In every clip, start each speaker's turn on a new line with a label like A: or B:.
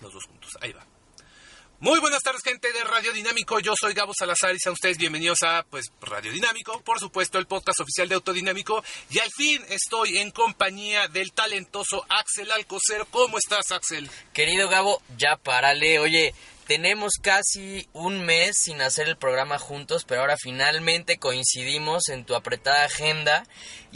A: Los dos juntos. Ahí va. Muy buenas tardes, gente de Radio Dinámico. Yo soy Gabo Salazar y sean ustedes bienvenidos a pues Radio Dinámico, por supuesto, el podcast oficial de Autodinámico. Y al fin estoy en compañía del talentoso Axel Alcocer. ¿Cómo estás, Axel?
B: Querido Gabo, ya párale. Oye, tenemos casi un mes sin hacer el programa juntos, pero ahora finalmente coincidimos en tu apretada agenda.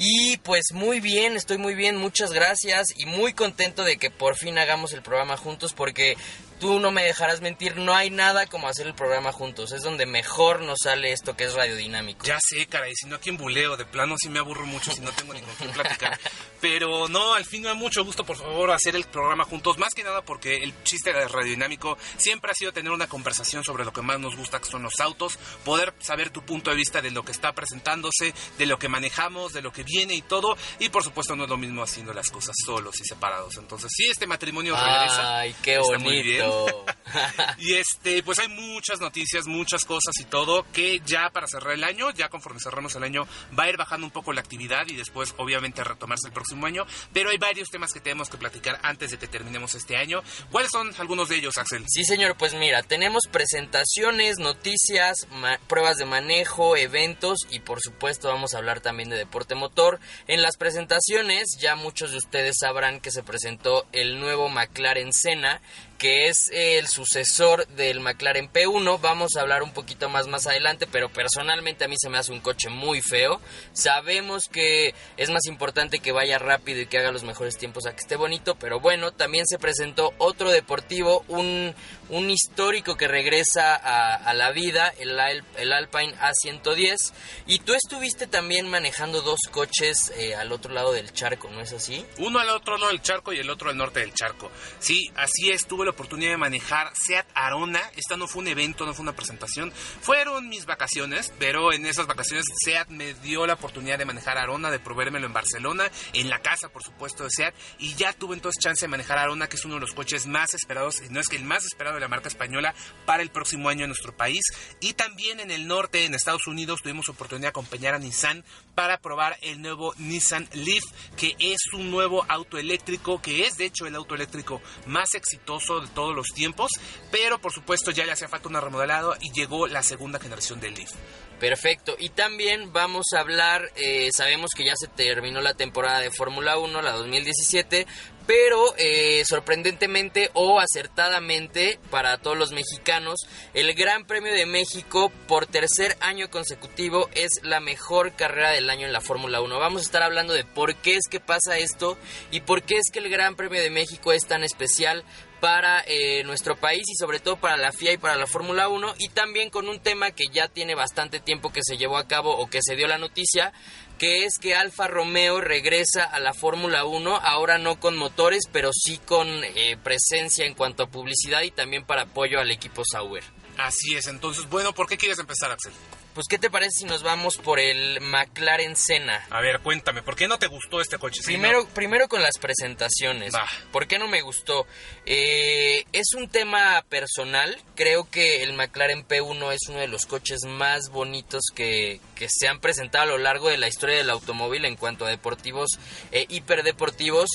B: Y pues muy bien, estoy muy bien, muchas gracias y muy contento de que por fin hagamos el programa juntos porque tú no me dejarás mentir, no hay nada como hacer el programa juntos. Es donde mejor nos sale esto que es radiodinámico.
A: Ya sé, caray, si no aquí en buleo, de plano sí me aburro mucho si no tengo ni con quién platicar. Pero no, al fin me da mucho gusto, por favor, hacer el programa juntos. Más que nada porque el chiste de radiodinámico siempre ha sido tener una conversación sobre lo que más nos gusta, que son los autos. Poder saber tu punto de vista de lo que está presentándose, de lo que manejamos, de lo que viene y todo. Y por supuesto no es lo mismo haciendo las cosas solos y separados. Entonces sí, este matrimonio regresa.
B: Ay, qué
A: Está muy bien.
B: bonito.
A: y este, pues hay muchas noticias, muchas cosas y todo que ya para cerrar el año, ya conforme cerramos el año, va a ir bajando un poco la actividad y después obviamente retomarse el próximo año. Pero hay varios temas que tenemos que platicar antes de que terminemos este año. ¿Cuáles son algunos de ellos, Axel?
B: Sí, señor, pues mira, tenemos presentaciones, noticias, pruebas de manejo, eventos y por supuesto vamos a hablar también de deporte motor. En las presentaciones. Ya muchos de ustedes sabrán que se presentó el nuevo McLaren Senna, que es el sucesor del McLaren P1. Vamos a hablar un poquito más más adelante, pero personalmente a mí se me hace un coche muy feo. Sabemos que es más importante que vaya rápido y que haga los mejores tiempos a que esté bonito, pero bueno, también se presentó otro deportivo, un, un histórico que regresa a, la vida, el, el Alpine A110. Y tú estuviste también manejando dos coches eh, al otro lado del charco, ¿no es así?
A: Uno al otro lado del charco y el otro al norte del charco. Sí, así es, tuve la oportunidad de manejar Seat Arona. Esta no fue un evento, no fue una presentación. Fueron mis vacaciones, pero en esas vacaciones Seat me dio la oportunidad de manejar Arona, de probérmelo en Barcelona, en la casa, por supuesto, de Seat. Y ya tuve entonces chance de manejar Arona, que es uno de los coches más esperados, y no es que el más esperado de la marca española para el próximo año en nuestro país. Y también en el norte, en Estados Unidos, tuvimos oportunidad de acompañar a Nissan para probar el nuevo Nissan Leaf, que es un nuevo auto eléctrico, que es de hecho el auto eléctrico más exitoso de todos los tiempos, pero por supuesto ya le hacía falta una remodelado y llegó la segunda generación del Leaf.
B: Perfecto. Y también vamos a hablar, eh, sabemos que ya se terminó la temporada de Fórmula 1, la 2017, pero eh, sorprendentemente o acertadamente para todos los mexicanos, el Gran Premio de México por tercer año consecutivo es la mejor carrera del año en la Fórmula 1. Vamos a estar hablando de por qué es que pasa esto y por qué es que el Gran Premio de México es tan especial para eh, nuestro país y sobre todo para la FIA y para la Fórmula 1 y también con un tema que ya tiene bastante tiempo que se llevó a cabo o que se dio la noticia que es que Alfa Romeo regresa a la Fórmula 1, ahora no con motores, pero sí con eh, presencia en cuanto a publicidad y también para apoyo al equipo Sauber.
A: Así es, entonces, bueno, ¿por qué quieres empezar, Axel?
B: Pues, ¿qué te parece si nos vamos por el McLaren Senna?
A: A ver, cuéntame, ¿por qué no te gustó este coche?
B: Primero, primero con las presentaciones.
A: Va.
B: ¿Por qué no me gustó? Eh, es un tema personal. Creo que el McLaren P1 es uno de los coches más bonitos que, que se han presentado a lo largo de la historia del automóvil en cuanto a deportivos e hiperdeportivos.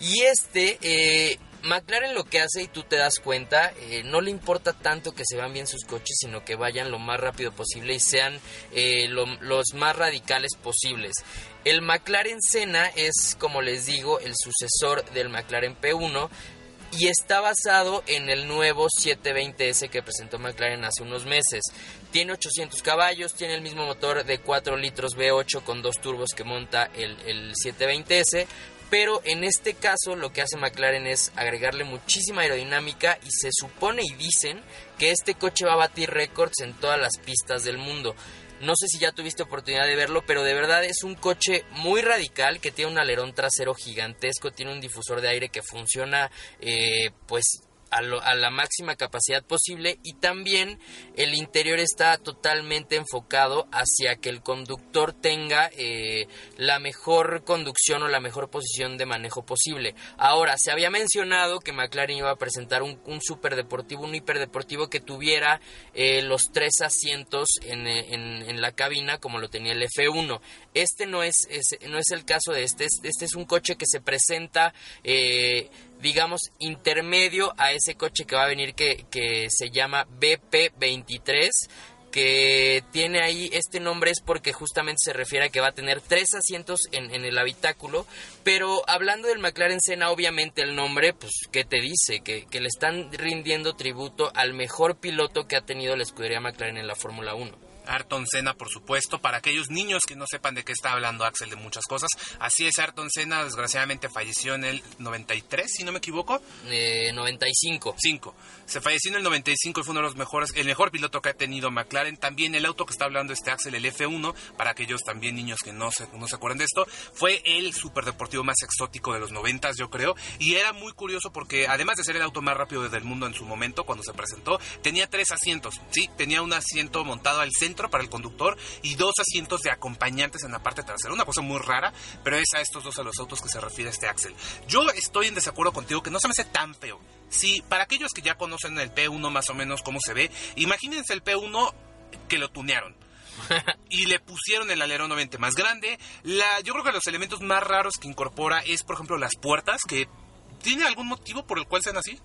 B: Y este... eh, McLaren lo que hace y tú te das cuenta, eh, no le importa tanto que se vean bien sus coches, sino que vayan lo más rápido posible y sean eh, lo- los más radicales posibles. El McLaren Senna es, como les digo, el sucesor del McLaren P1. y está basado en el nuevo 720S que presentó McLaren hace unos meses. Tiene 800 caballos, tiene el mismo motor de 4 litros V8 con dos turbos que monta el, el 720S, pero en este caso lo que hace McLaren es agregarle muchísima aerodinámica y se supone y dicen que este coche va a batir récords en todas las pistas del mundo. No sé si ya tuviste oportunidad de verlo, pero de verdad es un coche muy radical que tiene un alerón trasero gigantesco, tiene un difusor de aire que funciona eh, pues a, la máxima capacidad posible y también el interior está totalmente enfocado hacia que el conductor tenga eh, la mejor conducción o la mejor posición de manejo posible. Ahora, se había mencionado que McLaren iba a presentar un, un superdeportivo, un hiperdeportivo que tuviera eh, los tres asientos en, en, la cabina como lo tenía el F1. Este no es, no es el caso de este, este es un coche que se presenta eh, digamos, intermedio a ese coche que va a venir que, que se llama BP23 que tiene ahí este nombre es porque justamente se refiere a que va a tener tres asientos en, en, el habitáculo, pero hablando del McLaren Senna, obviamente el nombre, pues, ¿qué te dice? Que, que le están rindiendo tributo al mejor piloto que ha tenido la escudería McLaren en la Fórmula 1.
A: Ayrton Senna, por supuesto, para aquellos niños que no sepan de qué está hablando Axel de muchas cosas. Así es, Ayrton Senna desgraciadamente falleció en el 93, si no me equivoco.
B: Eh, 95.
A: 5. Se falleció en el 95 y fue uno de los mejores, el mejor piloto que ha tenido McLaren. También el auto que está hablando este Axel, el F1, para aquellos también niños que no se, no se acuerdan de esto, fue el superdeportivo más exótico de los 90, yo creo. Y era muy curioso porque además de ser el auto más rápido del mundo en su momento, cuando se presentó, tenía tres asientos. Sí, tenía un asiento montado al centro para el conductor y dos asientos de acompañantes en la parte trasera. Una cosa muy rara, pero es a estos dos a los autos que se refiere este Axel. Yo estoy en desacuerdo contigo que no se me hace tan feo. Si para aquellos que ya conocen el P1 más o menos cómo se ve, imagínense el P1 que lo tunearon. y le pusieron el alerón obviamente más grande. La, yo creo que los elementos más raros que incorpora es, por ejemplo, las puertas, que ¿tiene algún motivo por el cual sean así?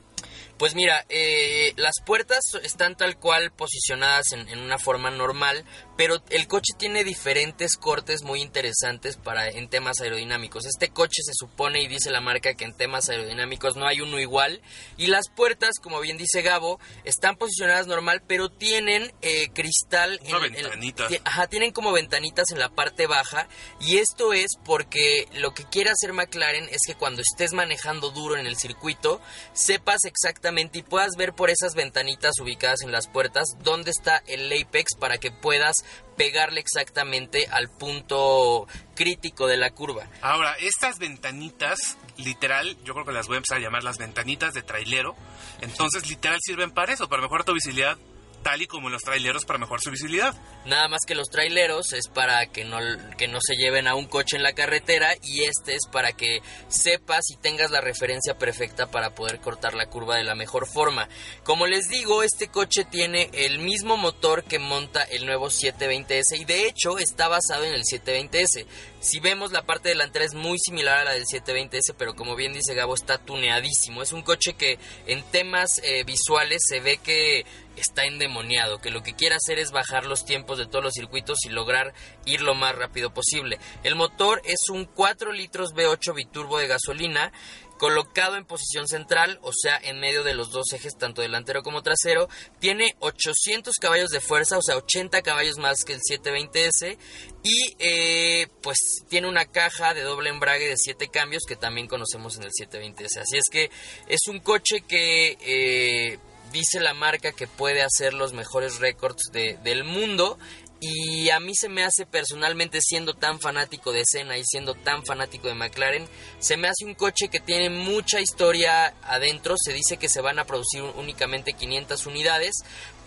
B: Pues mira, eh, las puertas están tal cual posicionadas en, una forma normal, pero el coche tiene diferentes cortes muy interesantes para en temas aerodinámicos. Este coche se supone y dice la marca que en temas aerodinámicos no hay uno igual y las puertas, como bien dice Gabo, están posicionadas normal, pero tienen eh, cristal.
A: Una ventanita.
B: ajá, tienen como ventanitas en la parte baja y esto es porque lo que quiere hacer McLaren es que cuando estés manejando duro en el circuito sepas exactamente y puedas ver por esas ventanitas ubicadas en las puertas dónde está el apex para que puedas pegarle exactamente al punto crítico de la curva.
A: Ahora, estas ventanitas, literal, yo creo que las voy a empezar a llamar las ventanitas de trailero. Entonces, literal, sirven para eso, para mejorar tu visibilidad tal y como los traileros para mejorar su visibilidad.
B: Nada más que los traileros es para que no, que no se lleven a un coche en la carretera y este es para que sepas y tengas la referencia perfecta para poder cortar la curva de la mejor forma. Como les digo, este coche tiene el mismo motor que monta el nuevo 720S y de hecho está basado en el 720S. Si vemos la parte delantera es muy similar a la del 720S, pero como bien dice Gabo está tuneadísimo. Es un coche que en temas eh, visuales se ve que está endemoniado, que lo que quiere hacer es bajar los tiempos de todos los circuitos y lograr ir lo más rápido posible. El motor es un 4 litros V8 biturbo de gasolina colocado en posición central, o sea, en medio de los dos ejes, tanto delantero como trasero. Tiene 800 caballos de fuerza, o sea, 80 caballos más que el 720S. Y eh, pues tiene una caja de doble embrague de 7 cambios que también conocemos en el 720S. Así es que es un coche que... Eh, dice la marca que puede hacer los mejores récords de, del mundo y a mí se me hace personalmente, siendo tan fanático de Senna y siendo tan fanático de McLaren, se me hace un coche que tiene mucha historia adentro. Se dice que se van a producir únicamente 500 unidades,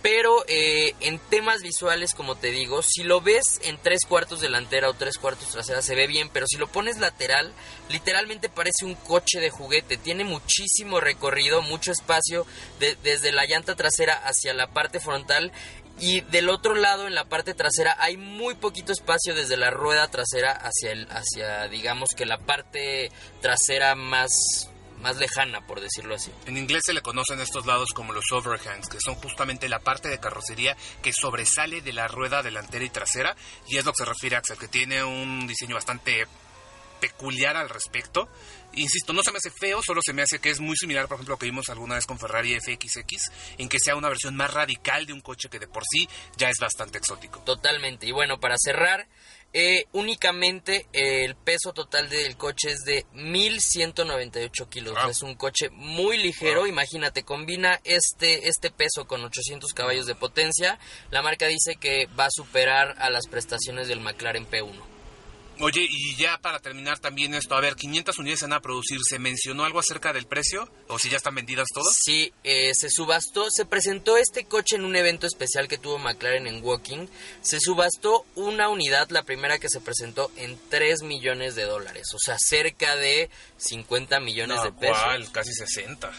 B: pero eh, en temas visuales, como te digo, si lo ves en tres cuartos delantera o tres cuartos trasera se ve bien, pero si lo pones lateral, literalmente parece un coche de juguete. Tiene muchísimo recorrido, mucho espacio desde la llanta trasera hacia la parte frontal. Y del otro lado, en la parte trasera, hay muy poquito espacio desde la rueda trasera hacia, el, hacia digamos que la parte trasera más más lejana, por decirlo así.
A: En inglés se le conocen estos lados como los overhangs, que son justamente la parte de carrocería que sobresale de la rueda delantera y trasera, y es lo que se refiere a Axel, que tiene un diseño bastante peculiar al respecto. Insisto, no se me hace feo, solo se me hace que es muy similar, por ejemplo, a lo que vimos alguna vez con Ferrari FXX, en que sea una versión más radical de un coche que de por sí ya es bastante exótico.
B: Totalmente. Y bueno, para cerrar, eh, únicamente eh, el peso total del coche es de 1198 kilos. Es un coche muy ligero. Imagínate, combina este, este peso con 800 caballos de potencia. La marca dice que va a superar a las prestaciones del McLaren P1.
A: Oye, y ya para terminar también esto, a ver, 500 unidades van a producir, ¿se mencionó algo acerca del precio? ¿O si ya están vendidas todas?
B: Sí, eh, se subastó, se presentó este coche en un evento especial que tuvo McLaren en Walking. Se subastó una unidad, la primera que se presentó, en 3 millones de dólares. O sea, cerca de 50 millones
A: No,
B: de pesos.
A: ¿cuál? Casi 60.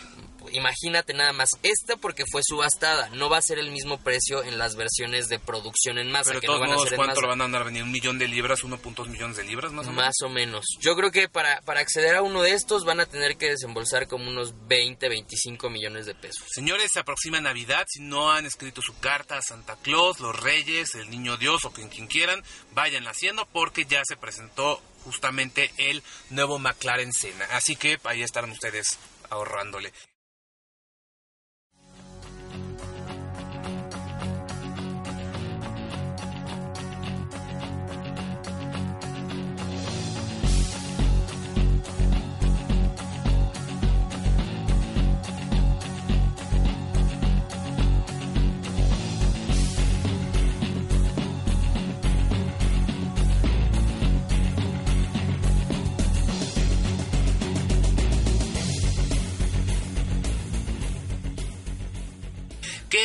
B: Imagínate nada más, esta porque fue subastada, no va a ser el mismo precio en las versiones de producción en masa,
A: Pero
B: que no
A: todos
B: van a ser
A: ¿cuánto lo van a andar vendiendo? ¿Un millón de libras? ¿1.2 millones de libras más o menos?
B: Más o menos. Yo creo que para, para acceder a uno de estos van a tener que desembolsar como unos 20, 25 millones de pesos.
A: Señores, se aproxima Navidad. Si no han escrito su carta a Santa Claus, los Reyes, el Niño Dios o quien, quien quieran, vayan haciendo porque ya se presentó justamente el nuevo McLaren Senna. Así que ahí estarán ustedes ahorrándole.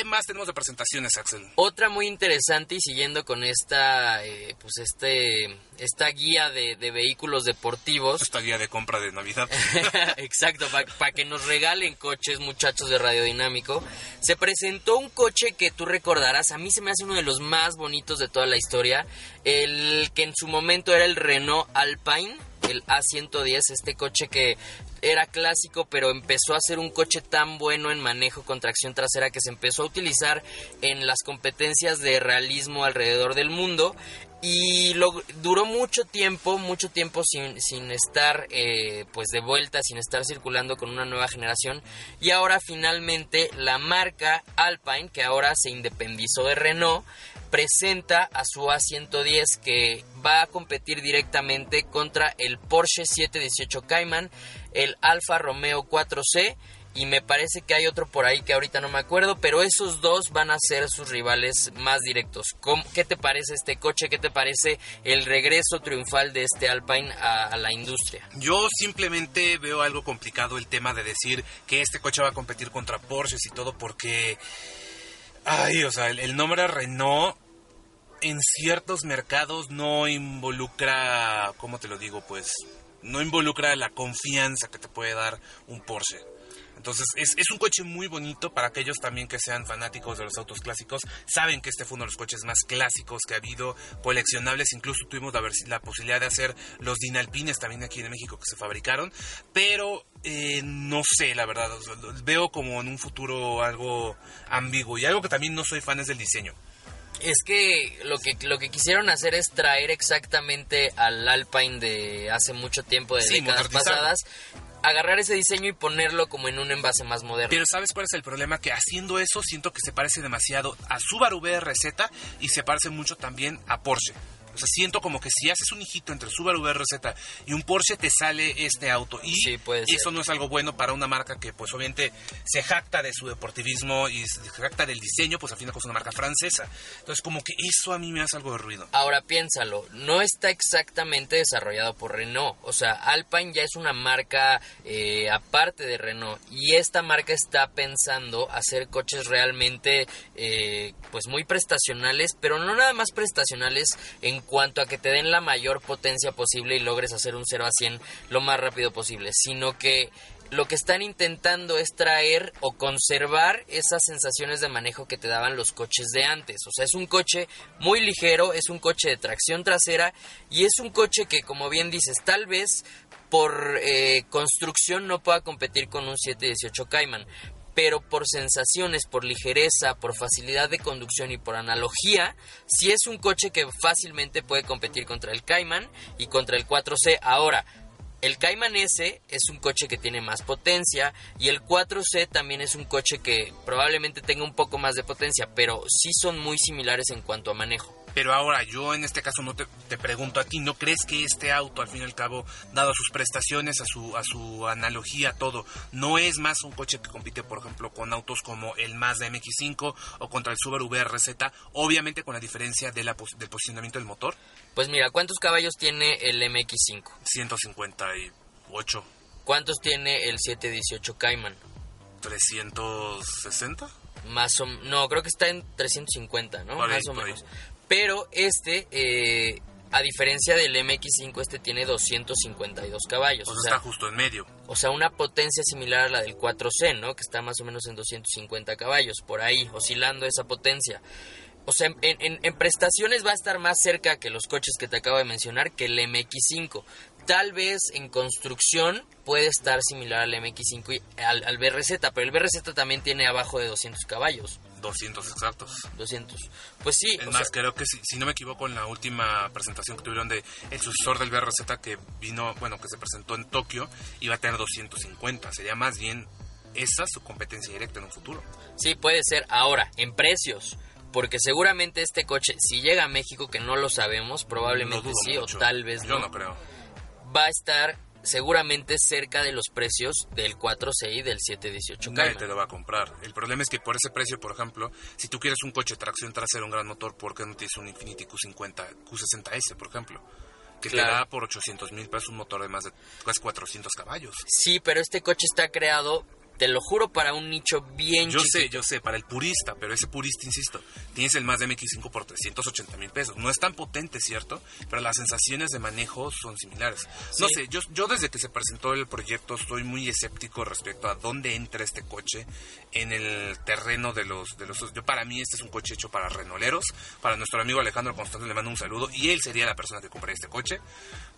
A: Más tenemos de presentaciones, Axel?
B: Otra muy interesante y siguiendo con esta, eh, pues este, esta guía de, de vehículos deportivos.
A: Esta guía de compra de Navidad.
B: Exacto, para que nos regalen coches, muchachos de Radiodinámico. Se presentó un coche que tú recordarás, a mí se me hace uno de los más bonitos de toda la historia, el que en su momento era el Renault Alpine, el A110, este coche que era clásico, pero empezó a ser un coche tan bueno en manejo con tracción trasera que se empezó a utilizar en las competencias de realismo alrededor del mundo y lo, duró mucho tiempo, mucho tiempo sin, sin estar eh, pues de vuelta, sin estar circulando con una nueva generación y ahora finalmente la marca Alpine, que ahora se independizó de Renault, presenta a su A110 que va a competir directamente contra el Porsche 718 Cayman, el Alfa Romeo 4C y me parece que hay otro por ahí que ahorita no me acuerdo, pero esos dos van a ser sus rivales más directos. ¿Cómo- ¿Qué te parece este coche? ¿Qué te parece el regreso triunfal de este Alpine a, a la industria?
A: Yo simplemente veo algo complicado el tema de decir que este coche va a competir contra Porsches y todo porque... Ay, o sea, el, el nombre Renault en ciertos mercados no involucra, ¿cómo te lo digo? Pues no involucra la confianza que te puede dar un Porsche. Entonces es, un coche muy bonito para aquellos también que sean fanáticos de los autos clásicos. Saben que este fue uno de los coches más clásicos que ha habido, coleccionables. Incluso tuvimos la, posibilidad de hacer los Dinalpines también aquí en México que se fabricaron. Pero eh, no sé, la verdad. veo como en un futuro algo ambiguo. Y algo que también no soy fan es del diseño.
B: Es que lo que lo que quisieron hacer es traer exactamente al Alpine de hace mucho tiempo, de
A: Sí,
B: décadas pasadas, agarrar ese diseño y ponerlo como en un envase más moderno.
A: Pero ¿sabes cuál es el problema? Que haciendo eso siento que se parece demasiado a Subaru BRZ y se parece mucho también a Porsche. O sea, siento como que si haces un hijito entre el Subaru BRZ y un Porsche te sale este auto. Y
B: Sí,
A: eso no es algo bueno para una marca que pues obviamente se jacta de su deportivismo y se jacta del diseño, pues al final es una marca francesa. Entonces como que eso a mí me hace algo de ruido.
B: Ahora piénsalo, no está exactamente desarrollado por Renault. O sea, Alpine ya es una marca eh, aparte de Renault. Y esta marca está pensando hacer coches realmente eh, pues muy prestacionales, pero no nada más prestacionales en cuanto a que te den la mayor potencia posible y logres hacer un 0 a 100 lo más rápido posible, sino que lo que están intentando es traer o conservar esas sensaciones de manejo que te daban los coches de antes. O sea, es un coche muy ligero, es un coche de tracción trasera y es un coche que, como bien dices, tal vez por eh, construcción no pueda competir con un 718 Cayman. Pero por sensaciones, por ligereza, por facilidad de conducción y por analogía, sí es un coche que fácilmente puede competir contra el Cayman y contra el 4C. Ahora, el Cayman S es un coche que tiene más potencia y el 4C también es un coche que probablemente tenga un poco más de potencia, pero sí son muy similares en cuanto a manejo.
A: Pero ahora, yo en este caso no te, te, pregunto a ti, ¿no crees que este auto, al fin y al cabo, dado sus prestaciones, a su, a su analogía, todo, no es más un coche que compite, por ejemplo, con autos como el Mazda MX-5 o contra el Subaru BRZ, obviamente con la diferencia de la, del posicionamiento del motor?
B: Pues mira, ¿cuántos caballos tiene el MX-5?
A: 158.
B: ¿Cuántos tiene el 718 Cayman?
A: 360.
B: Más o no, creo que está en 350, ¿no? Más o menos. Pero este, eh, a diferencia del MX5, este tiene 252 caballos.
A: O
B: O
A: sea,
B: sea,
A: está justo en medio.
B: o sea, una potencia similar a la del 4C, ¿no? Que está más o menos en 250 caballos, por ahí, oscilando esa potencia. O sea, en, en- en prestaciones va a estar más cerca que los coches que te acabo de mencionar que el MX5. Tal vez en construcción puede estar similar al MX5 y al, al BRZ, pero el BRZ también tiene abajo de 200 caballos.
A: 200 exactos.
B: 200. Pues sí,
A: Es más,
B: sea,
A: creo que si, si no me equivoco en la última presentación que tuvieron de el sucesor del BRZ que vino, bueno, que se presentó en Tokio, iba a tener 250. Sería más bien esa su competencia directa en un futuro.
B: sí puede ser. Ahora, en precios. Porque seguramente este coche, si llega a México, que no lo sabemos, probablemente
A: No
B: sí
A: mucho.
B: o tal vez
A: Yo
B: no,
A: no creo.
B: va a estar seguramente cerca de los precios del 4C y del 718
A: Nadie
B: Cayman.
A: te lo va a comprar. El problema es que por ese precio, por ejemplo, si tú quieres un coche de tracción trasera, un gran motor, ¿por qué no tienes un Infiniti Q50, Q60S, por ejemplo? Que
B: Claro.
A: te da por 800 mil pesos un motor de más de casi 400 caballos.
B: Sí, pero este coche está creado, te lo juro, para un nicho bien
A: Yo
B: chiquito.
A: sé, yo sé, para el purista, pero ese purista, insisto, tienes el más de MX5 por 380 mil pesos. No es tan potente, ¿cierto? Pero las sensaciones de manejo son similares. No
B: Sí.
A: sé, yo, yo desde que se presentó el proyecto estoy muy escéptico respecto a dónde entra este coche en el terreno de los... De los yo Para mí este es un coche hecho para renoleros, para nuestro amigo Alejandro Constante le mando un saludo y él sería la persona que compraría este coche.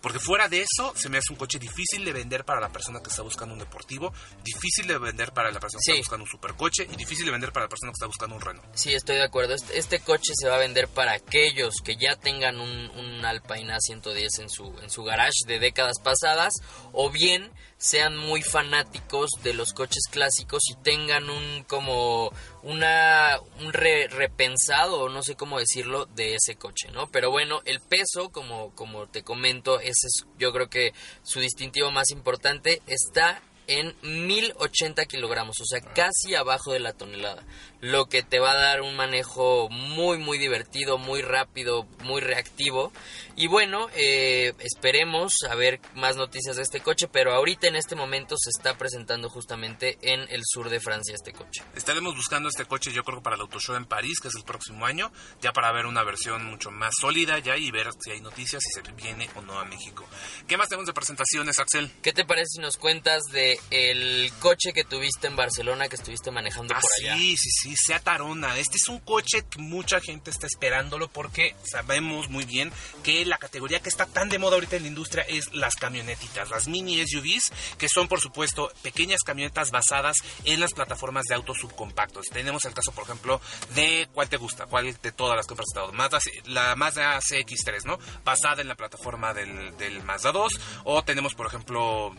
A: Porque fuera de eso, se me hace un coche difícil de vender para la persona que está buscando un deportivo, difícil de vender para la persona que
B: Sí.
A: está buscando un supercoche y difícil de vender para la persona que está buscando un Renault.
B: Sí, estoy de acuerdo. Este, este coche se va a vender para aquellos que ya tengan un, un Alpine A110 en su, en su garage de décadas pasadas o bien sean muy fanáticos de los coches clásicos y tengan un como una un re- repensado no sé cómo decirlo de ese coche, ¿no? Pero bueno, el peso como como te comento, ese es yo creo que su distintivo más importante está en 1080 kilogramos, o sea, casi abajo de la tonelada, lo que te va a dar un manejo muy, muy divertido, muy rápido, muy reactivo. Y bueno, eh, esperemos a ver más noticias de este coche, pero ahorita en este momento se está presentando justamente en el sur de Francia este coche.
A: Estaremos buscando este coche yo creo para el Auto Show en París, que es el próximo año, ya para ver una versión mucho más sólida ya y ver si hay noticias, si se viene o no a México. ¿Qué más tenemos de presentaciones, Axel?
B: ¿Qué te parece si nos cuentas de el coche que tuviste en Barcelona, que estuviste manejando
A: Ah,
B: por allá?
A: sí, sí, sí, Seat Arona. Este es un coche que mucha gente está esperándolo porque sabemos muy bien que la categoría que está tan de moda ahorita en la industria es las camionetitas, las mini SUVs, que son por supuesto pequeñas camionetas basadas en las plataformas de autos subcompactos. Tenemos el caso, por ejemplo, de ¿cuál te gusta? ¿Cuál de todas las que he presentado? Mazda, la Mazda CX-3, ¿no? Basada en la plataforma del, del Mazda 2. O tenemos, por ejemplo...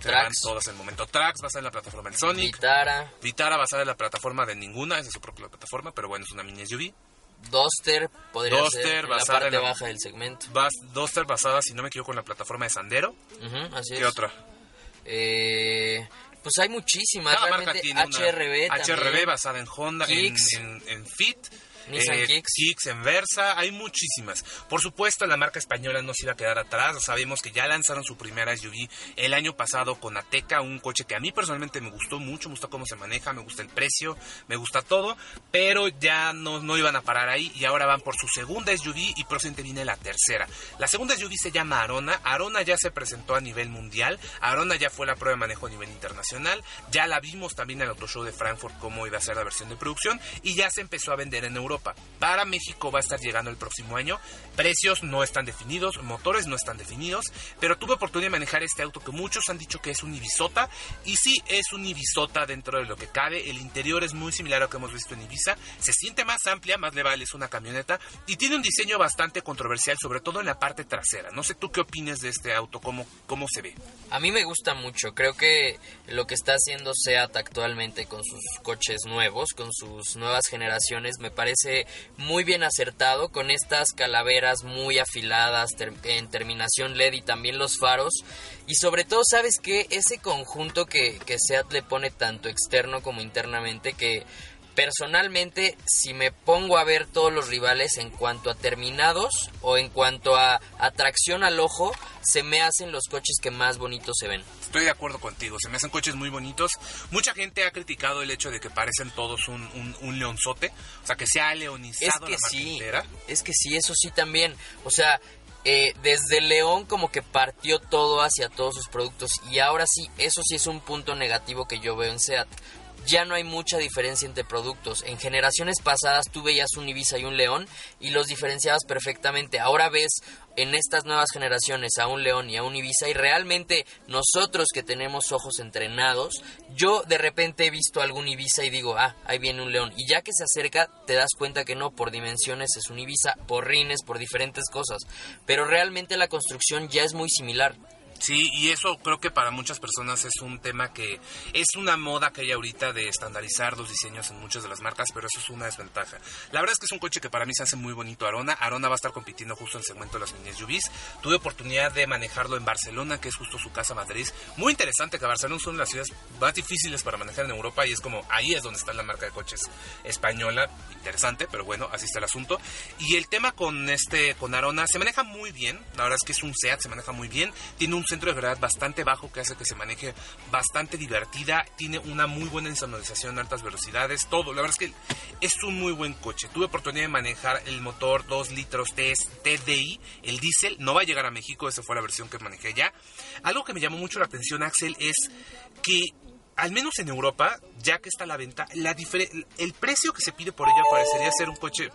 A: se van
B: Trax.
A: todas en el momento. Trax basada en la plataforma del Sonic.
B: Vitara,
A: Vitara basada en la plataforma de ninguna, es de su propia plataforma, pero bueno, es una mini SUV.
B: Duster, podría
A: Duster,
B: ser en la parte
A: en la-
B: baja del segmento.
A: Bas Duster basada, si no me equivoco, en la plataforma de Sandero.
B: Ujú, así
A: ¿Qué
B: es.
A: otra?
B: Eh, pues hay muchísimas.
A: Cada marca tiene una
B: HRB
A: HRB
B: también.
A: basada en Honda, en, en, en Fit.
B: Nissan
A: eh,
B: Kicks.
A: en Versa, hay muchísimas. Por supuesto, la marca española no se iba a quedar atrás. Sabemos que ya lanzaron su primera SUV el año pasado con Ateca, un coche que a mí personalmente me gustó mucho, me gusta cómo se maneja, me gusta el precio, me gusta todo, pero ya no, no iban a parar ahí y ahora van por su segunda SUV y próximamente viene la tercera. La segunda SUV se llama Arona. Arona ya se presentó a nivel mundial. Arona ya fue la prueba de manejo a nivel internacional. Ya la vimos también en el Auto Show de Frankfurt cómo iba a ser la versión de producción y ya se empezó a vender en Europa. Europa. Para México va a estar llegando el próximo año. Precios no están definidos, motores no están definidos, pero tuve oportunidad de manejar este auto que muchos han dicho que es un Ibisota y sí es un Ibisota dentro de lo que cabe. El interior es muy similar a lo que hemos visto en Ibiza, se siente más amplia, más leval, es una camioneta y tiene un diseño bastante controversial, sobre todo en la parte trasera. No sé tú qué opinas de este auto, cómo, cómo se ve.
B: A mí me gusta mucho, creo que lo que está haciendo SEAT actualmente con sus coches nuevos, con sus nuevas generaciones, me parece muy bien acertado con estas calaveras muy afiladas en terminación LED y también los faros. Y sobre todo, ¿sabes qué? Ese conjunto que, que SEAT le pone tanto externo como internamente que personalmente, si me pongo a ver todos los rivales en cuanto a terminados o en cuanto a atracción al ojo, se me hacen los coches que más bonitos se ven.
A: Estoy de acuerdo contigo, se me hacen coches muy bonitos. Mucha gente ha criticado el hecho de que parecen todos un, un, leonzote, o sea, que se ha leonizado
B: es que sí, Es que sí, eso sí también. O sea, eh, desde León como que partió todo hacia todos sus productos y ahora sí, eso sí es un punto negativo que yo veo en SEAT ya no hay mucha diferencia entre productos. En generaciones pasadas tú veías un Ibiza y un León y los diferenciabas perfectamente. Ahora ves en estas nuevas generaciones a un León y a un Ibiza y realmente nosotros que tenemos ojos entrenados, yo de repente he visto algún Ibiza y digo, ah, ahí viene un León. Y ya que se acerca te das cuenta que no, por dimensiones es un Ibiza, por rines, por diferentes cosas. Pero realmente la construcción ya es muy similar.
A: Sí, y eso creo que para muchas personas es un tema que es una moda que hay ahorita de estandarizar los diseños en muchas de las marcas, pero eso es una desventaja. La verdad es que es un coche que para mí se hace muy bonito Arona. Arona va a estar compitiendo justo en el segmento de las mini SUVs. Tuve oportunidad de manejarlo en Barcelona, que es justo su casa matriz. Muy interesante que Barcelona son las ciudades más difíciles para manejar en Europa y es como ahí es donde está la marca de coches española. Interesante, pero bueno, así está el asunto. Y el tema con este con Arona se maneja muy bien. La verdad es que es un SEAT, se maneja muy bien. Tiene un centro de verdad bastante bajo que hace que se maneje bastante divertida. Tiene una muy buena insonorización a altas velocidades, todo. La verdad es que es un muy buen coche. Tuve oportunidad de manejar el motor 2 litros TDI, el diésel. No va a llegar a México, esa fue la versión que manejé ya. Algo que me llamó mucho la atención, Axel, es que al menos en Europa, ya que está a la venta, la el precio que se pide por ella parecería ser un coche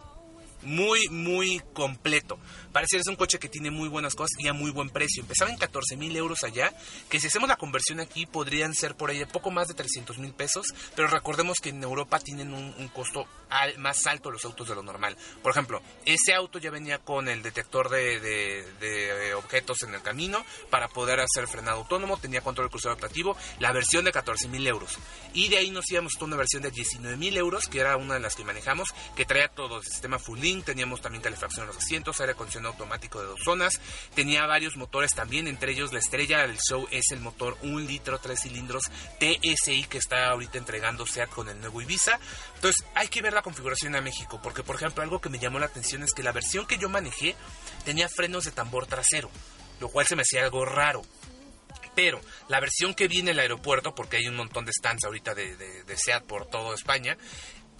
A: muy, muy completo. Parece que es un coche que tiene muy buenas cosas y a muy buen precio. Empezaba en 14 mil euros allá, que si hacemos la conversión aquí podrían ser por ahí poco más de 300 mil pesos, pero recordemos que en Europa tienen un, costo más alto los autos de lo normal. Por ejemplo, ese auto ya venía con el detector de, objetos en el camino para poder hacer frenado autónomo, tenía control de crucero adaptativo, la versión de 14 mil euros. Y de ahí nos íbamos a una versión de 19 mil euros, que era una de las que manejamos, que traía todo el sistema full teníamos también calefacción en los asientos, aire acondicionado automático de dos zonas. Tenía varios motores también, entre ellos la estrella del show es el motor 1 litro, 3 cilindros TSI que está ahorita entregando SEAT con el nuevo Ibiza. Entonces hay que ver la configuración a México, porque por ejemplo algo que me llamó la atención es que la versión que yo manejé tenía frenos de tambor trasero, lo cual se me hacía algo raro pero la versión que viene el aeropuerto, porque hay un montón de stands ahorita de, de, SEAT por toda España,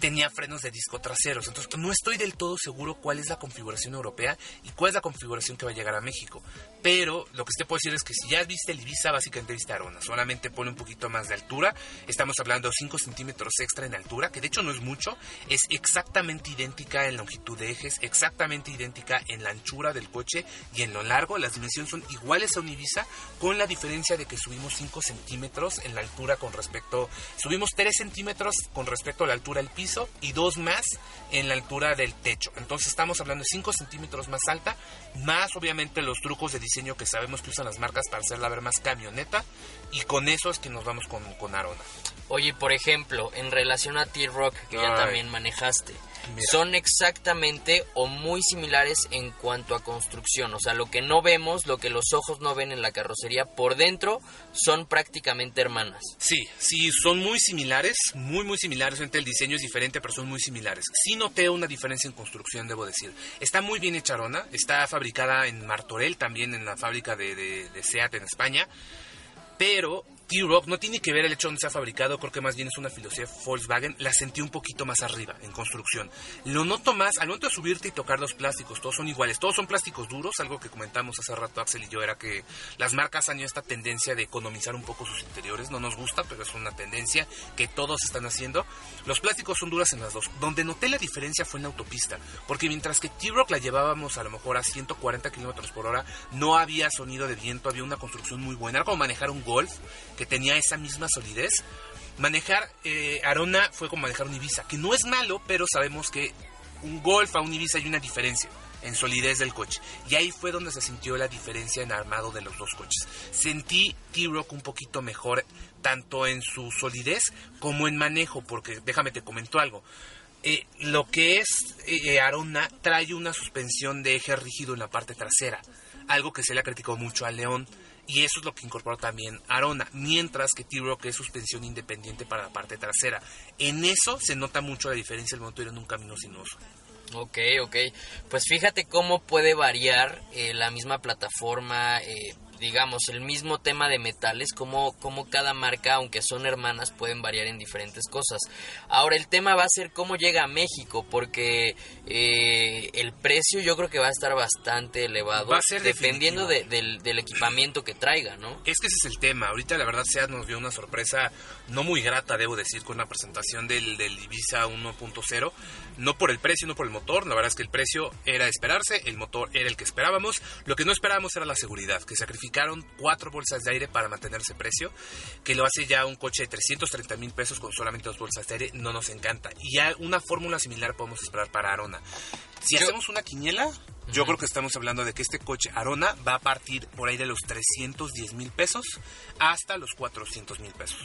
A: tenía frenos de disco traseros. Entonces no estoy del todo seguro cuál es la configuración europea y cuál es la configuración que va a llegar a México. Pero lo que usted puede decir es que si ya viste el Ibiza, básicamente viste Arona. Solamente pone un poquito más de altura. Estamos hablando de 5 centímetros extra en altura, que de hecho no es mucho. Es exactamente idéntica en longitud de ejes, exactamente idéntica en la anchura del coche y en lo largo. Las dimensiones son iguales a un Ibiza, con la diferencia de que subimos 5 centímetros en la altura con respecto... Subimos 3 centímetros con respecto a la altura del piso y dos más en la altura del techo. Entonces estamos hablando de 5 centímetros más alta, más obviamente los trucos de diseño que sabemos que usan las marcas para hacerla ver más camioneta y con eso es que nos vamos con, con Arona.
B: Oye, por ejemplo, en relación a T-Rock que ya también manejaste, son exactamente o muy similares en cuanto a construcción. O sea, lo que no vemos, lo que los ojos no ven en la carrocería, por dentro son prácticamente hermanas.
A: Sí, sí, son muy similares, muy, muy similares. El diseño es diferente, pero son muy similares. Sí noté una diferencia en construcción, debo decir. Está muy bien hecha Arona, está fabricada en Martorell, también en la fábrica de, de, de SEAT en España pero T-Rock no tiene que ver el hecho donde se ha fabricado, creo que más bien es una filosofía Volkswagen, la sentí un poquito más arriba en construcción. Lo noto más, al momento de subirte y tocar los plásticos, todos son iguales, todos son plásticos duros, algo que comentamos hace rato Axel y yo era que las marcas han esta tendencia de economizar un poco sus interiores, no nos gusta, pero es una tendencia que todos están haciendo. Los plásticos son duras en las dos. Donde noté la diferencia fue en la autopista, porque mientras que T-Rock la llevábamos a lo mejor a 140 kilómetros por hora, no había sonido de viento, había una construcción muy buena, era como manejar un Golf que tenía esa misma solidez. Manejar eh, Arona fue como manejar un Ibiza, que no es malo, pero sabemos que un Golf a un Ibiza hay una diferencia en solidez del coche. Y ahí fue donde se sintió la diferencia en armado de los dos coches. Sentí T-Rock un poquito mejor, tanto en su solidez como en manejo, porque déjame te comento algo. Eh, lo que es eh, Arona trae una suspensión de eje rígido en la parte trasera, algo que se le ha criticado mucho a León y eso es lo que incorporó también Arona, mientras que T-Rock es suspensión independiente para la parte trasera. En eso se nota mucho la diferencia del motor en un camino sinuoso.
B: Ok, ok. Pues fíjate cómo puede variar eh, la misma plataforma, eh, digamos, el mismo tema de metales, como, como cada marca, aunque son hermanas, pueden variar en diferentes cosas. Ahora, el tema va a ser cómo llega a México, porque eh, el precio yo creo que va a estar bastante elevado,
A: Va a ser
B: dependiendo de- del, del equipamiento que traiga, ¿no?
A: Es que ese es el tema. Ahorita la verdad SEAT nos dio una sorpresa no muy grata, debo decir, con la presentación del, del Ibiza 1.0. No por el precio, no por el motor. La verdad es que el precio era esperarse, el motor era el que esperábamos. Lo que no esperábamos era la seguridad, que sacrificaron cuatro bolsas de aire para mantener ese precio, que lo hace ya un coche de 330 mil pesos con solamente dos bolsas de aire. No nos encanta. Y ya una fórmula similar podemos esperar para Arona. Si
B: Yo-
A: hacemos una quiniela, yo creo que estamos hablando de que este coche Arona va a partir por ahí de los 310 mil pesos hasta los 400 mil pesos.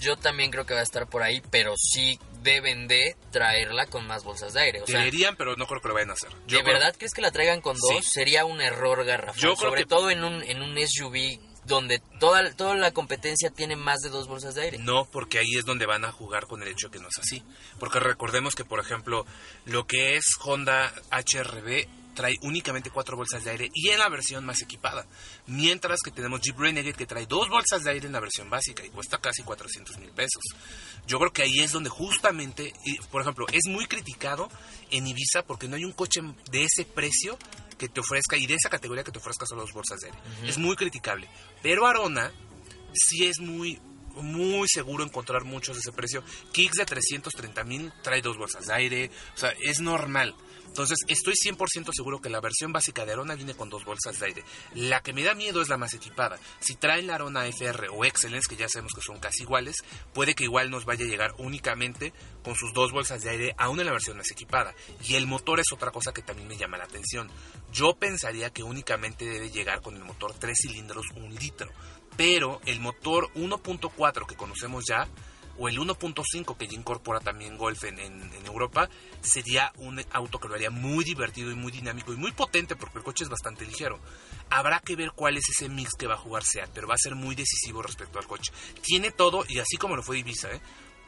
B: Yo también creo que va a estar por ahí, pero sí deben de traerla con más bolsas de aire. O sea,
A: Deberían, pero no creo que lo vayan a hacer. Yo
B: ¿De
A: creo-
B: verdad crees que la traigan con
A: Sí.
B: dos? Sería un error garrafal.
A: Yo creo
B: sobre
A: que-
B: todo en un, en un SUV donde toda, toda la competencia tiene más de dos bolsas de aire.
A: No, porque ahí es donde van a jugar con el hecho que no es así. Porque recordemos que, por ejemplo, lo que es Honda HRB trae únicamente cuatro bolsas de aire y en la versión más equipada. Mientras que tenemos Jeep Renegade que trae dos bolsas de aire en la versión básica y cuesta casi 400 mil pesos. Yo creo que ahí es donde justamente, y, por ejemplo, es muy criticado en Ibiza porque no hay un coche de ese precio que te ofrezca y de esa categoría que te ofrezca solo dos bolsas de aire. Es muy criticable. Pero Arona sí es muy muy seguro encontrar muchos de ese precio. Kicks de 330 mil trae dos bolsas de aire, o sea, es normal. Entonces, estoy 100% seguro que la versión básica de Arona viene con dos bolsas de aire. La que me da miedo es la más equipada. Si traen la Arona FR o Excellence, que ya sabemos que son casi iguales, puede que igual nos vaya a llegar únicamente con sus dos bolsas de aire, aún en la versión más equipada. Y el motor es otra cosa que también me llama la atención. Yo pensaría que únicamente debe llegar con el motor 3 cilindros, un litro pero el motor 1.4 que conocemos ya, o el 1.5 que ya incorpora también Golf en, Europa, sería un auto que lo haría muy divertido y muy dinámico y muy potente porque el coche es bastante ligero. Habrá que ver cuál es ese mix que va a jugar SEAT, pero va a ser muy decisivo respecto al coche. Tiene todo, y así como lo fue Ibiza, ¿eh?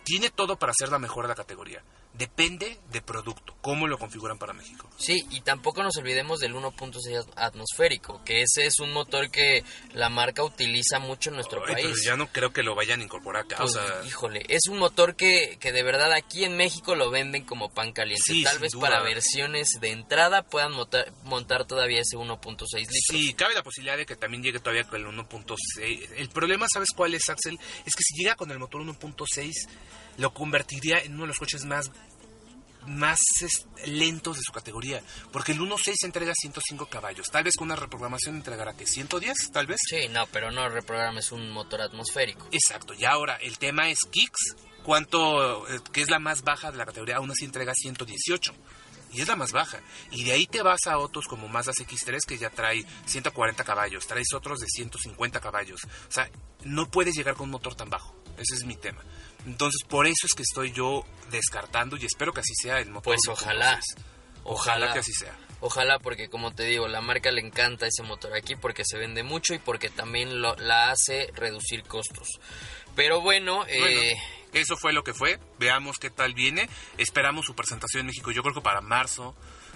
A: tiene todo para ser la mejor de la categoría. Depende de producto, cómo lo configuran para México.
B: Sí, y tampoco nos olvidemos del 1.6 atmosférico, que ese es un motor que la marca utiliza mucho en nuestro
A: Ay, pero
B: país.
A: ya no creo que lo vayan a incorporar acá. o
B: Pues,
A: sea,
B: híjole, es un motor que, que de verdad aquí en México lo venden como pan caliente.
A: Sí,
B: Tal vez
A: duda.
B: para versiones de entrada puedan montar, montar todavía ese 1.6 litros.
A: Sí, cabe la posibilidad de que también llegue todavía con el 1.6. El problema, ¿sabes cuál es, Axel? Es que si llega con el motor 1.6, lo convertiría en uno de los coches más más es- lentos de su categoría, porque el 1.6 entrega 105 caballos, tal vez con una reprogramación entregará que 110, tal vez.
B: Sí, no, pero no reprogrames un motor atmosférico.
A: Exacto, y ahora el tema es Kicks, cuánto, eh, que es la más baja de la categoría, aún así entrega 118. Y es la más baja. Y de ahí te vas a otros como Mazda X3 que ya trae 140 caballos, traes otros de 150 caballos. O sea, no puedes llegar con un motor tan bajo. Ese es mi tema. Entonces, por eso es que estoy yo descartando y espero que así sea el motor.
B: Pues ojalá.
A: 1.6.
B: Ojalá.
A: Ojalá que así sea.
B: Ojalá porque como te digo, la marca le encanta ese motor aquí porque se vende mucho y porque también lo, la hace reducir costos. Pero bueno, eh,
A: Bueno, eso fue lo que fue. Veamos qué tal viene. Esperamos su presentación en México. Yo creo que para marzo,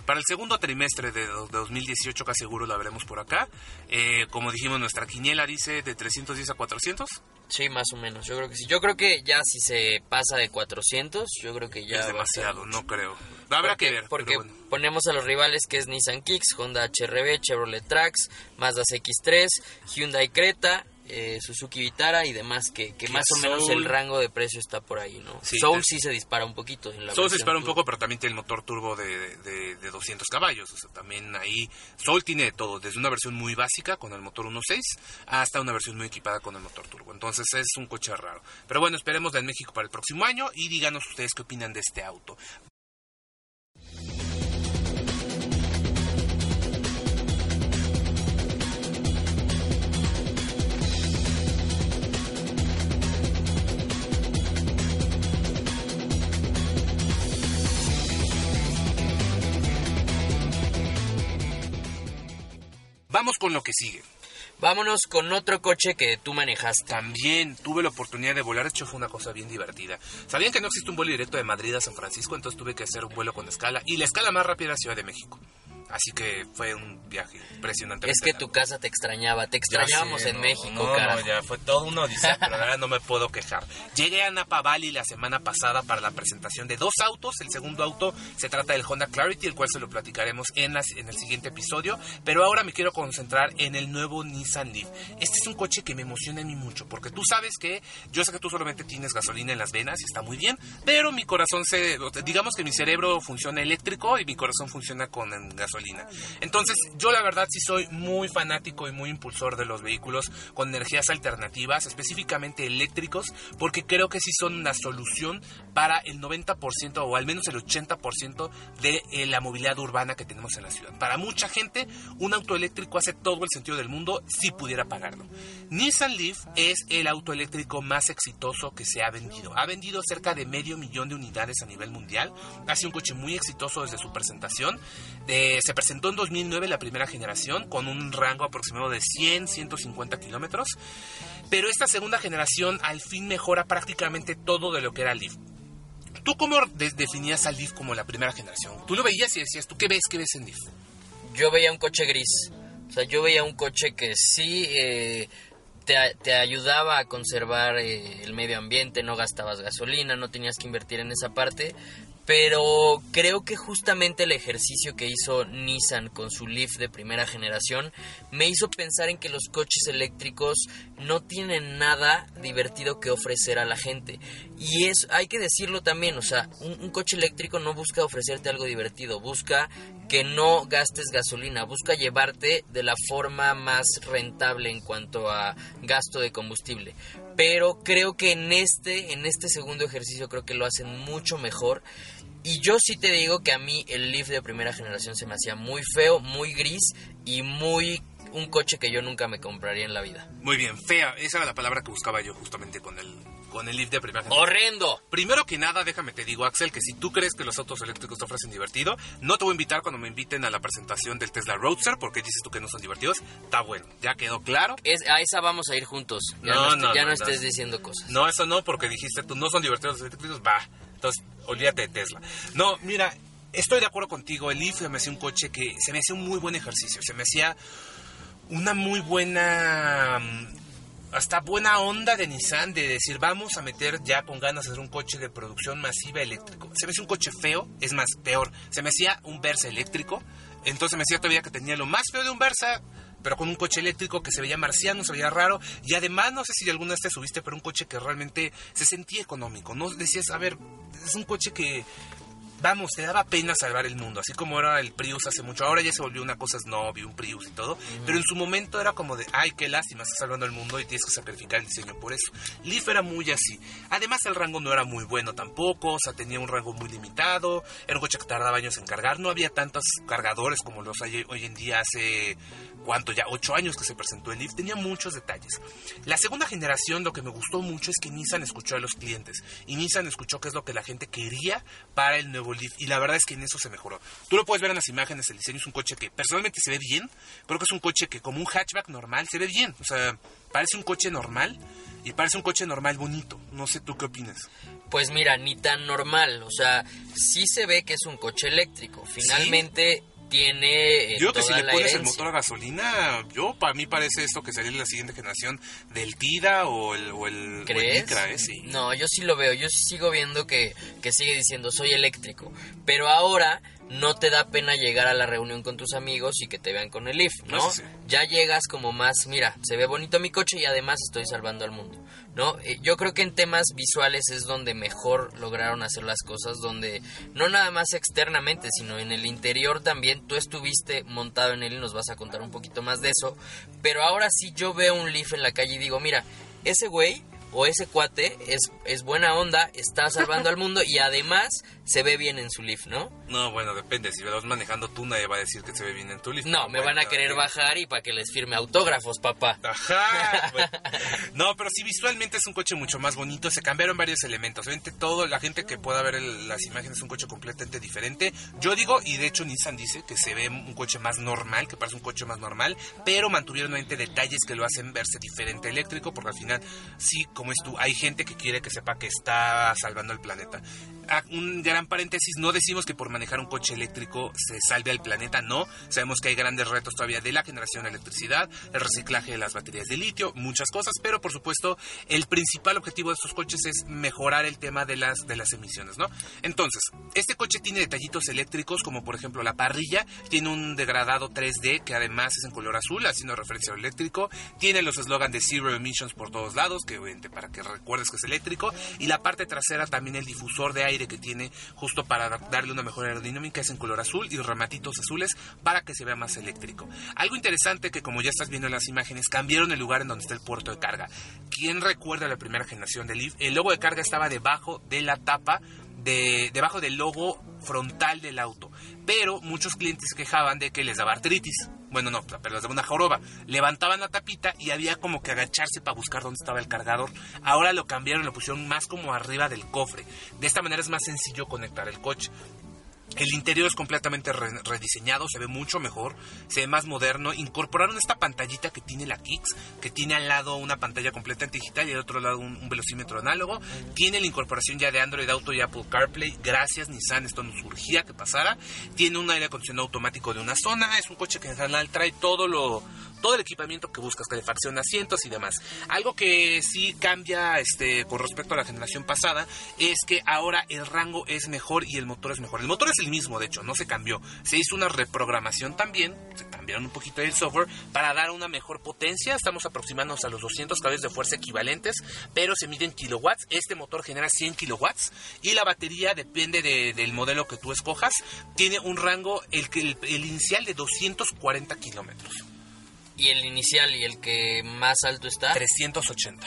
A: Para el segundo trimestre de, do- de 2018, casi seguro la veremos por acá. Eh, como dijimos, nuestra quiniela dice de 310 a 400.
B: Sí, más o menos. Yo creo que sí. Yo creo que ya si se pasa de 400, yo creo que ya
A: es demasiado, no creo. Habrá
B: Porque-
A: que ver.
B: Porque
A: bueno.
B: ponemos a los rivales que es Nissan Kicks, Honda HRB, Chevrolet Trax, Mazda CX-3, Hyundai Creta, eh, Suzuki Vitara y demás, que, que más o menos el rango de precio está por ahí, ¿no?
A: Sí,
B: Soul sí se dispara un poquito. En la
A: Soul se dispara un poco, pero también tiene el motor turbo de, de, de 200 caballos. O sea, también ahí Soul tiene de todo, desde una versión muy básica con el motor 1.6 hasta una versión muy equipada con el motor turbo. Entonces es un coche raro. Pero bueno, esperemos en México para el próximo año y díganos ustedes qué opinan de este auto. Vamos con lo que sigue.
B: Vámonos con otro coche que tú manejaste.
A: También tuve la oportunidad de volar, de hecho fue una cosa bien divertida. Sabían que no existe un vuelo directo de Madrid a San Francisco, entonces tuve que hacer un vuelo con escala y la escala más rápida era Ciudad de México. Así que fue un viaje impresionante.
B: Es que tu casa te extrañaba, te extrañábamos
A: sé,
B: en
A: no,
B: México,
A: no,
B: carajo.
A: ya fue todo una odisea, pero verdad no me puedo quejar. Llegué a Napa Valley la semana pasada para la presentación de dos autos. El segundo auto se trata del Honda Clarity, el cual se lo platicaremos en, las- en el siguiente episodio. Pero ahora me quiero concentrar en el nuevo Nissan Leaf. Este es un coche que me emociona a mí mucho, porque tú sabes que yo sé que tú solamente tienes gasolina en las venas y está muy bien, pero mi corazón se, digamos que mi cerebro funciona eléctrico y mi corazón funciona con eh, gasolina. Entonces, yo la verdad sí soy muy fanático y muy impulsor de los vehículos con energías alternativas, específicamente eléctricos, porque creo que sí son una solución para el 90% o al menos el 80% de eh, la movilidad urbana que tenemos en la ciudad. Para mucha gente, un auto eléctrico hace todo el sentido del mundo si pudiera pagarlo. Nissan Leaf es el auto eléctrico más exitoso que se ha vendido. Ha vendido cerca de medio millón de unidades a nivel mundial. Ha sido un coche muy exitoso desde su presentación. Eh, se presentó en 2009 la primera generación con un rango aproximado de 100-150 kilómetros. Pero esta segunda generación al fin mejora prácticamente todo de lo que era Leaf. ¿Tú cómo de- definías al Leaf como la primera generación? Tú lo veías y decías, ¿tú qué ves? ¿Qué ves en Leaf?
B: yo veía un coche gris. O sea, yo veía un coche que sí eh, te, te ayudaba a conservar eh, el medio ambiente, no gastabas gasolina, no tenías que invertir en esa parte. Pero creo que justamente el ejercicio que hizo Nissan con su Leaf de primera generación me hizo pensar en que los coches eléctricos no tienen nada divertido que ofrecer a la gente. Y es, hay que decirlo también, o sea, un, un coche eléctrico no busca ofrecerte algo divertido, busca que no gastes gasolina, busca llevarte de la forma más rentable en cuanto a gasto de combustible. Pero creo que en este, en este segundo ejercicio creo que lo hacen mucho mejor. Y yo sí te digo que a mí el Leaf de primera generación se me hacía muy feo, muy gris y muy un coche que yo nunca me compraría en la vida.
A: Muy bien, fea. Esa era la palabra que buscaba yo justamente con el, con el Leaf de primera generación.
B: ¡Horrendo!
A: Primero que nada, déjame te digo, Axel, que si tú crees que los autos eléctricos te ofrecen divertido, no te voy a invitar cuando me inviten a la presentación del Tesla Roadster, porque dices tú que no son divertidos. Está bueno, ya quedó claro.
B: Es, a esa vamos a ir juntos. Ya
A: No,
B: no, ya
A: no,
B: no
A: no.
B: estés diciendo cosas.
A: No, eso no, porque dijiste tú no son divertidos los eléctricos, va. Entonces, olvídate de Tesla. No, mira, estoy de acuerdo contigo. El se me hacía un coche que se me hacía un muy buen ejercicio. Se me hacía una muy buena. mm, Hasta buena onda de Nissan de decir, vamos a meter ya con ganas hacer un coche de producción masiva eléctrico. Se me hacía un coche feo, es más, peor. Se me hacía un Versa eléctrico. Entonces me decía todavía que tenía lo más feo de un Versa, pero con un coche eléctrico que se veía marciano, se veía raro. Y además, no sé si alguna vez te subiste, pero un coche que realmente se sentía económico. No decías, a ver, es un coche que vamos, te daba pena salvar el mundo, así como era el Prius hace mucho. Ahora ya se volvió una cosa snob y un Prius y todo, pero en su momento era como de, ay, qué lástima, estás salvando el mundo y tienes que sacrificar el diseño por eso. Leaf era muy así. Además, el rango no era muy bueno tampoco, o sea, tenía un rango muy limitado, era un coche que tardaba años en cargar, no había tantos cargadores como los hay hoy en día hace, ¿cuánto? Ya ocho años que se presentó el Leaf, tenía muchos detalles. La segunda generación, lo que me gustó mucho es que Nissan escuchó a los clientes y Nissan escuchó qué es lo que la gente quería para el nuevo Leaf y la verdad es que en eso se mejoró. Tú lo puedes ver en las imágenes, el diseño es un coche que personalmente se ve bien, creo que es un coche que como un hatchback normal se ve bien, o sea, parece un coche normal y parece un coche normal bonito. No sé tú qué opinas.
B: Pues mira, ni tan normal, o sea, sí se ve que es un coche eléctrico. Finalmente tiene eh,
A: Yo que si le pones el motor a gasolina, yo para mí parece esto que sería la siguiente generación del Tida o el o el, o el
B: ¿Crees?
A: Micra, ¿eh? Sí.
B: No, yo sí lo veo. Yo sí sigo viendo que, que sigue diciendo soy eléctrico. Pero ahora no te da pena llegar a la reunión con tus amigos y que te vean con el Leaf, ¿no?
A: Eso sí.
B: Ya llegas como más, mira, se ve bonito mi coche y además estoy salvando al mundo, ¿no? Eh, yo creo que en temas visuales es donde mejor lograron hacer las cosas, donde no nada más externamente, sino en el interior también. Tú estuviste montado en él y nos vas a contar un poquito más de eso. Pero ahora sí yo veo un Leaf en la calle y digo, mira, ese güey o ese cuate es, es buena onda, está salvando al mundo y además se ve bien en su Leaf, ¿no?
A: No, bueno, depende. Si lo vas manejando tú, nadie va a decir que se ve bien en tu Leaf.
B: No, me van a querer bajar y para que les firme autógrafos, papá.
A: Ajá. bueno. No, pero sí, visualmente es un coche mucho más bonito. Se cambiaron varios elementos. Obviamente, todo, la gente que pueda ver el- las imágenes es un coche completamente diferente. Yo digo, y de hecho Nissan dice que se ve un coche más normal, que parece un coche más normal, pero mantuvieron obviamente detalles que lo hacen verse diferente eléctrico, porque al final, sí, como es tú, hay gente que quiere que sepa que está salvando el planeta. Ah, un gran paréntesis, no decimos que por manejar un coche eléctrico se salve al planeta, no. Sabemos que hay grandes retos todavía de la generación de electricidad, el reciclaje de las baterías de litio, muchas cosas, pero por supuesto el principal objetivo de estos coches es mejorar el tema de las, de las emisiones, ¿no? Entonces, este coche tiene detallitos eléctricos, como por ejemplo la parrilla, tiene un degradado 3D que además es en color azul, haciendo referencia al eléctrico, tiene los eslogans de Zero Emissions por todos lados, que obviamente para que recuerdes que es eléctrico, y la parte trasera también el difusor de aire que tiene justo para da- darle una mejor aerodinámica es en color azul y rematitos azules para que se vea más eléctrico. Algo interesante que como ya estás viendo en las imágenes, cambiaron el lugar en donde está el puerto de carga. ¿Quién recuerda la primera generación del Leaf? El logo de carga estaba debajo de la tapa de, debajo del logo frontal del auto. Pero muchos clientes quejaban de que les daba artritis. Bueno, no, pero les daba una joroba. Levantaban la tapita y había como que agacharse para buscar dónde estaba el cargador. Ahora lo cambiaron, lo pusieron más como arriba del cofre. De esta manera es más sencillo conectar el coche. El interior es completamente re- rediseñado, se ve mucho mejor, se ve más moderno. Incorporaron esta pantallita que tiene la Kicks, que tiene al lado una pantalla completamente digital y al otro lado un, velocímetro análogo. Tiene la incorporación ya de Android Auto y Apple CarPlay. Gracias Nissan, esto nos urgía que pasara. Tiene un aire acondicionado automático de una zona. Es un coche que en trae todo lo todo el equipamiento que buscas, calefacción, asientos y demás. Algo que sí cambia este con respecto a la generación pasada es que ahora el rango es mejor y el motor es mejor. El motor es el mismo, de hecho, no se cambió. Se hizo una reprogramación también, se cambiaron un poquito el software para dar una mejor potencia. Estamos aproximándonos a los 200 caballos de fuerza equivalentes, pero se mide en kilowatts. Este motor genera 100 kilowatts y la batería depende de- del modelo que tú escojas. Tiene un rango, el, el, el inicial de 240 kilómetros.
B: Y el inicial y el que más alto está.
A: 380.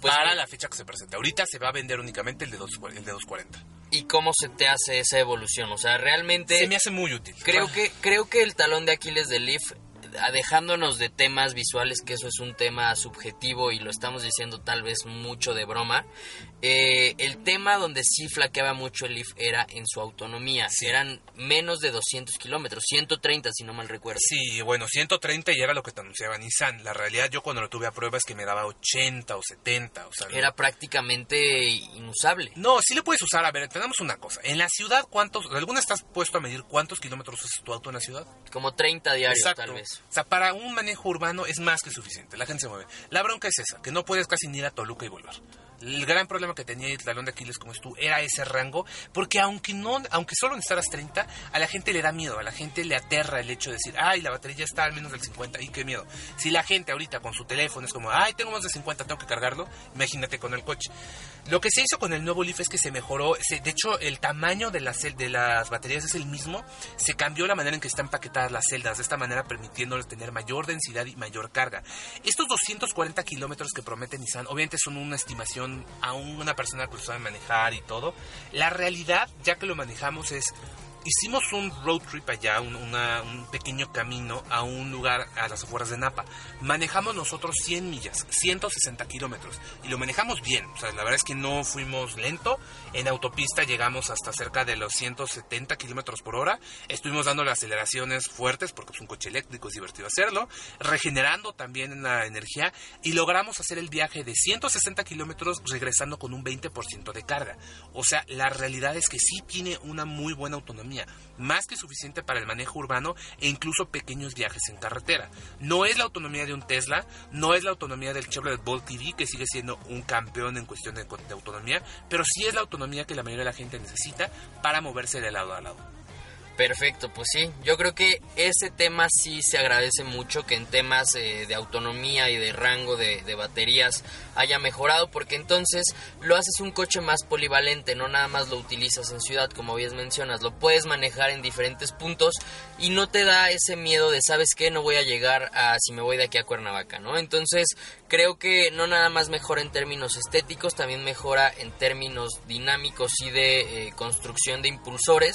B: Pues
A: para la fecha que se presenta. Ahorita se va a vender únicamente el de, 2, el de 240.
B: ¿Y cómo se te hace esa evolución? O sea, realmente...
A: Se me hace muy útil.
B: Creo que, creo que el talón de Aquiles del Leaf, dejándonos de temas visuales, que eso es un tema subjetivo y lo estamos diciendo tal vez mucho de broma, eh, el tema donde sí flaqueaba mucho el Leaf era en su autonomía.
A: Sí.
B: Eran menos de 200 kilómetros, 130 si no mal recuerdo.
A: Sí, bueno, 130 ya era lo que te anunciaba Nissan. La realidad yo cuando lo tuve a prueba es que me daba 80 o 70. O sea, no-
B: Era prácticamente inusable.
A: No, sí le puedes usar. A ver, tenemos una cosa. En la ciudad, ¿cuántos? ¿Alguna estás puesto a medir cuántos kilómetros usas tu auto en la ciudad?
B: Como 30 diarios tal vez.
A: O sea, para un manejo urbano es más que suficiente. La gente se mueve. La bronca es esa, que no puedes casi ni ir a Toluca y volver. El gran problema que tenía el talón de Aquiles como es tú era ese rango, porque aunque no, aunque solo necesitaras 30, a la gente le da miedo, a la gente le aterra el hecho de decir, ay, la batería está al menos del 50, y qué miedo. Si la gente ahorita con su teléfono es como, ay, tengo más de 50, tengo que cargarlo, imagínate con el coche. Lo que se hizo con el nuevo Leaf es que se mejoró, se- de hecho el tamaño de las, de las baterías es el mismo, se cambió la manera en que están empaquetadas las celdas, de esta manera permitiéndoles tener mayor densidad y mayor carga. Estos 240 kilómetros que promete Nissan, obviamente son una estimación a una persona que lo sabe manejar y todo. La realidad, ya que lo manejamos, es hicimos un road trip allá, un, pequeño camino a un lugar a las afueras de Napa. Manejamos nosotros 100 millas, 160 kilómetros, y lo manejamos bien. O sea, la verdad es que no fuimos lento. En autopista llegamos hasta cerca de los 170 kilómetros por hora. Estuvimos dando las aceleraciones fuertes porque es un coche eléctrico, es divertido hacerlo. Regenerando también la energía y logramos hacer el viaje de 160 kilómetros regresando con un 20% de carga. O sea, la realidad es que sí tiene una muy buena autonomía, más que suficiente para el manejo urbano e incluso pequeños viajes en carretera. No es la autonomía de un Tesla, no es la autonomía del Chevrolet Bolt TV, que sigue siendo un campeón en cuestión de, de autonomía, pero sí es la autonomía que la mayoría de la gente necesita para moverse de lado a lado.
B: Perfecto, pues sí, yo creo que ese tema sí se agradece mucho que en temas eh, de autonomía y de rango de, de baterías haya mejorado porque entonces lo haces un coche más polivalente, no nada más lo utilizas en ciudad como bien mencionas, lo puedes manejar en diferentes puntos y no te da ese miedo de sabes qué, no voy a llegar a si me voy de aquí a Cuernavaca, ¿no? Entonces creo que no nada más mejora en términos estéticos, también mejora en términos dinámicos y de eh, construcción de impulsores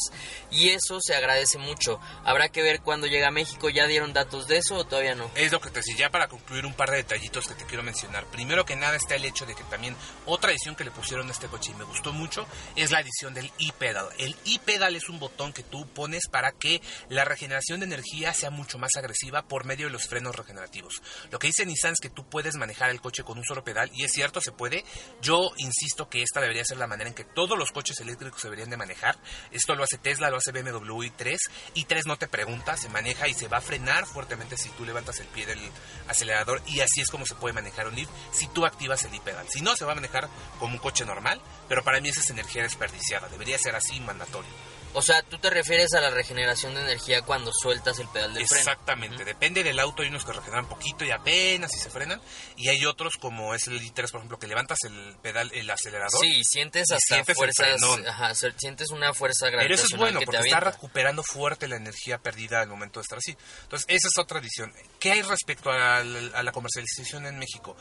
B: y eso se agradece mucho. Habrá que ver cuando llega a México, ¿ya dieron datos de eso o todavía no?
A: Es lo que te decía, ya para concluir un par de detallitos que te quiero mencionar. Primero que nada está el hecho de que también otra edición que le pusieron a este coche y me gustó mucho es la edición del e-pedal. El e-pedal es un botón que tú pones para que la regeneración de energía sea mucho más agresiva por medio de los frenos regenerativos. Lo que dice Nissan es que tú puedes manejar el coche con un solo pedal y es cierto, se puede. Yo insisto que esta debería ser la manera en que todos los coches eléctricos se deberían de manejar. Esto lo hace Tesla, lo hace BMW i3. i3 no te pregunta, se maneja y se va a frenar fuertemente si tú levantas el pie del acelerador y así es como se puede manejar un Leaf si tú activas el e-pedal. Si no, se va a manejar como un coche normal, pero para mí esa es energía desperdiciada. Debería ser así mandatorio.
B: O sea, tú te refieres a la regeneración de energía cuando sueltas el pedal del freno.
A: Exactamente, depende del auto, hay unos que regeneran poquito y apenas y se frenan, y hay otros como es el i3, por ejemplo, que levantas el pedal, el acelerador.
B: Sí, sientes hasta
A: sientes
B: fuerzas, ajá, sientes una fuerza
A: Pero eso es bueno,
B: que
A: porque está recuperando fuerte la energía perdida al momento de estar así. Entonces, esa es otra edición. ¿Qué hay respecto a la, a la comercialización en México?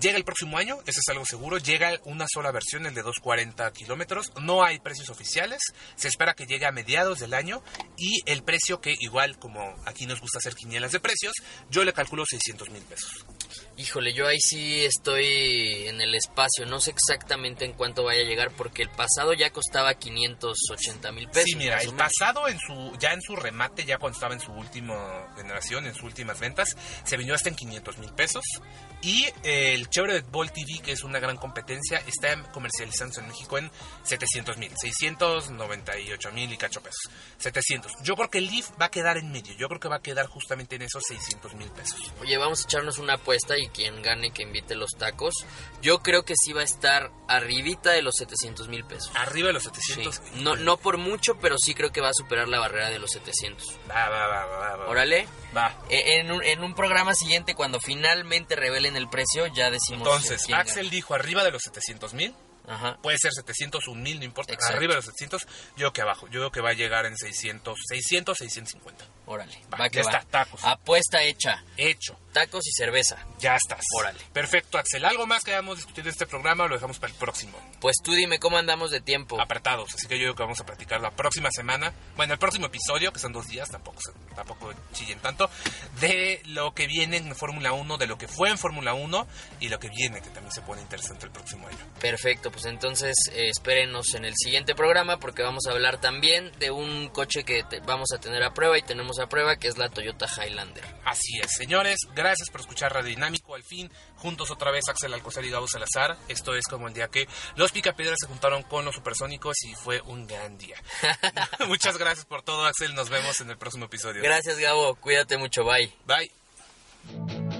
A: Llega el próximo año, eso es algo seguro. Llega una sola versión, el de 240 kilómetros. No hay precios oficiales. Se espera que llegue a mediados del año. Y el precio, que igual como aquí nos gusta hacer quinielas de precios, yo le calculo 600 mil pesos.
B: Híjole, yo ahí sí estoy en el espacio, no sé exactamente en cuánto vaya a llegar porque el pasado ya costaba 580 mil pesos.
A: Sí, mira, el pasado en su ya en su remate, ya cuando estaba en su última generación, en sus últimas ventas, se vendió hasta en 500 mil pesos. Y eh, el Chevrolet Bolt TV, que es una gran competencia, está comercializándose en México en 700 mil, 698 mil y cacho pesos. 700. Yo creo que el Leaf va a quedar en medio. Yo creo que va a quedar justamente en esos 600 mil pesos.
B: Oye, vamos a echarnos una apuesta y quien gane que invite los tacos. Yo creo que sí va a estar arribita de los 700 mil pesos.
A: Arriba de los
B: Sí.
A: 700.
B: No, no por mucho, pero sí creo que va a superar la barrera de los 700.
A: Va, va, va, va, va.
B: Órale.
A: Va.
B: E- En un, en un programa siguiente, cuando finalmente revelen el precio, ya decimos.
A: Entonces, Axel dijo arriba de los 700 mil.
B: Ajá.
A: Puede ser 700, un mil, no importa.
B: Exacto.
A: Arriba de los 700, yo que abajo. Yo creo que va a llegar en 600, 600, 650.
B: Órale.
A: Va,
B: Va, que
A: ya
B: va.
A: está, tacos.
B: Apuesta hecha.
A: Hecho.
B: Tacos y cerveza.
A: Ya estás.
B: Órale.
A: Perfecto, Axel. ¿Algo más que hayamos discutido en este programa o lo dejamos para el próximo?
B: Pues tú dime cómo andamos de tiempo.
A: Apretados. Así que yo creo que vamos a platicar la próxima semana. Bueno, el próximo episodio, que son dos días, tampoco, tampoco chillen tanto. De lo que viene en Fórmula 1, de lo que fue en Fórmula 1 y lo que viene, que también se pone interesante el próximo año.
B: Perfecto, pues entonces eh, espérenos en el siguiente programa porque vamos a hablar también de un coche que te- vamos a tener a prueba y tenemos a prueba que es la Toyota Highlander.
A: Así es, señores, gracias por escuchar Radio Dinámico. Al fin, juntos otra vez Axel Alcocer y Gabo Salazar. Esto es como el día que los Picapiedras se juntaron con los supersónicos y fue un gran día. Muchas gracias por todo, Axel. Nos vemos en el próximo episodio.
B: Gracias Gabo, cuídate mucho, bye.
A: Bye.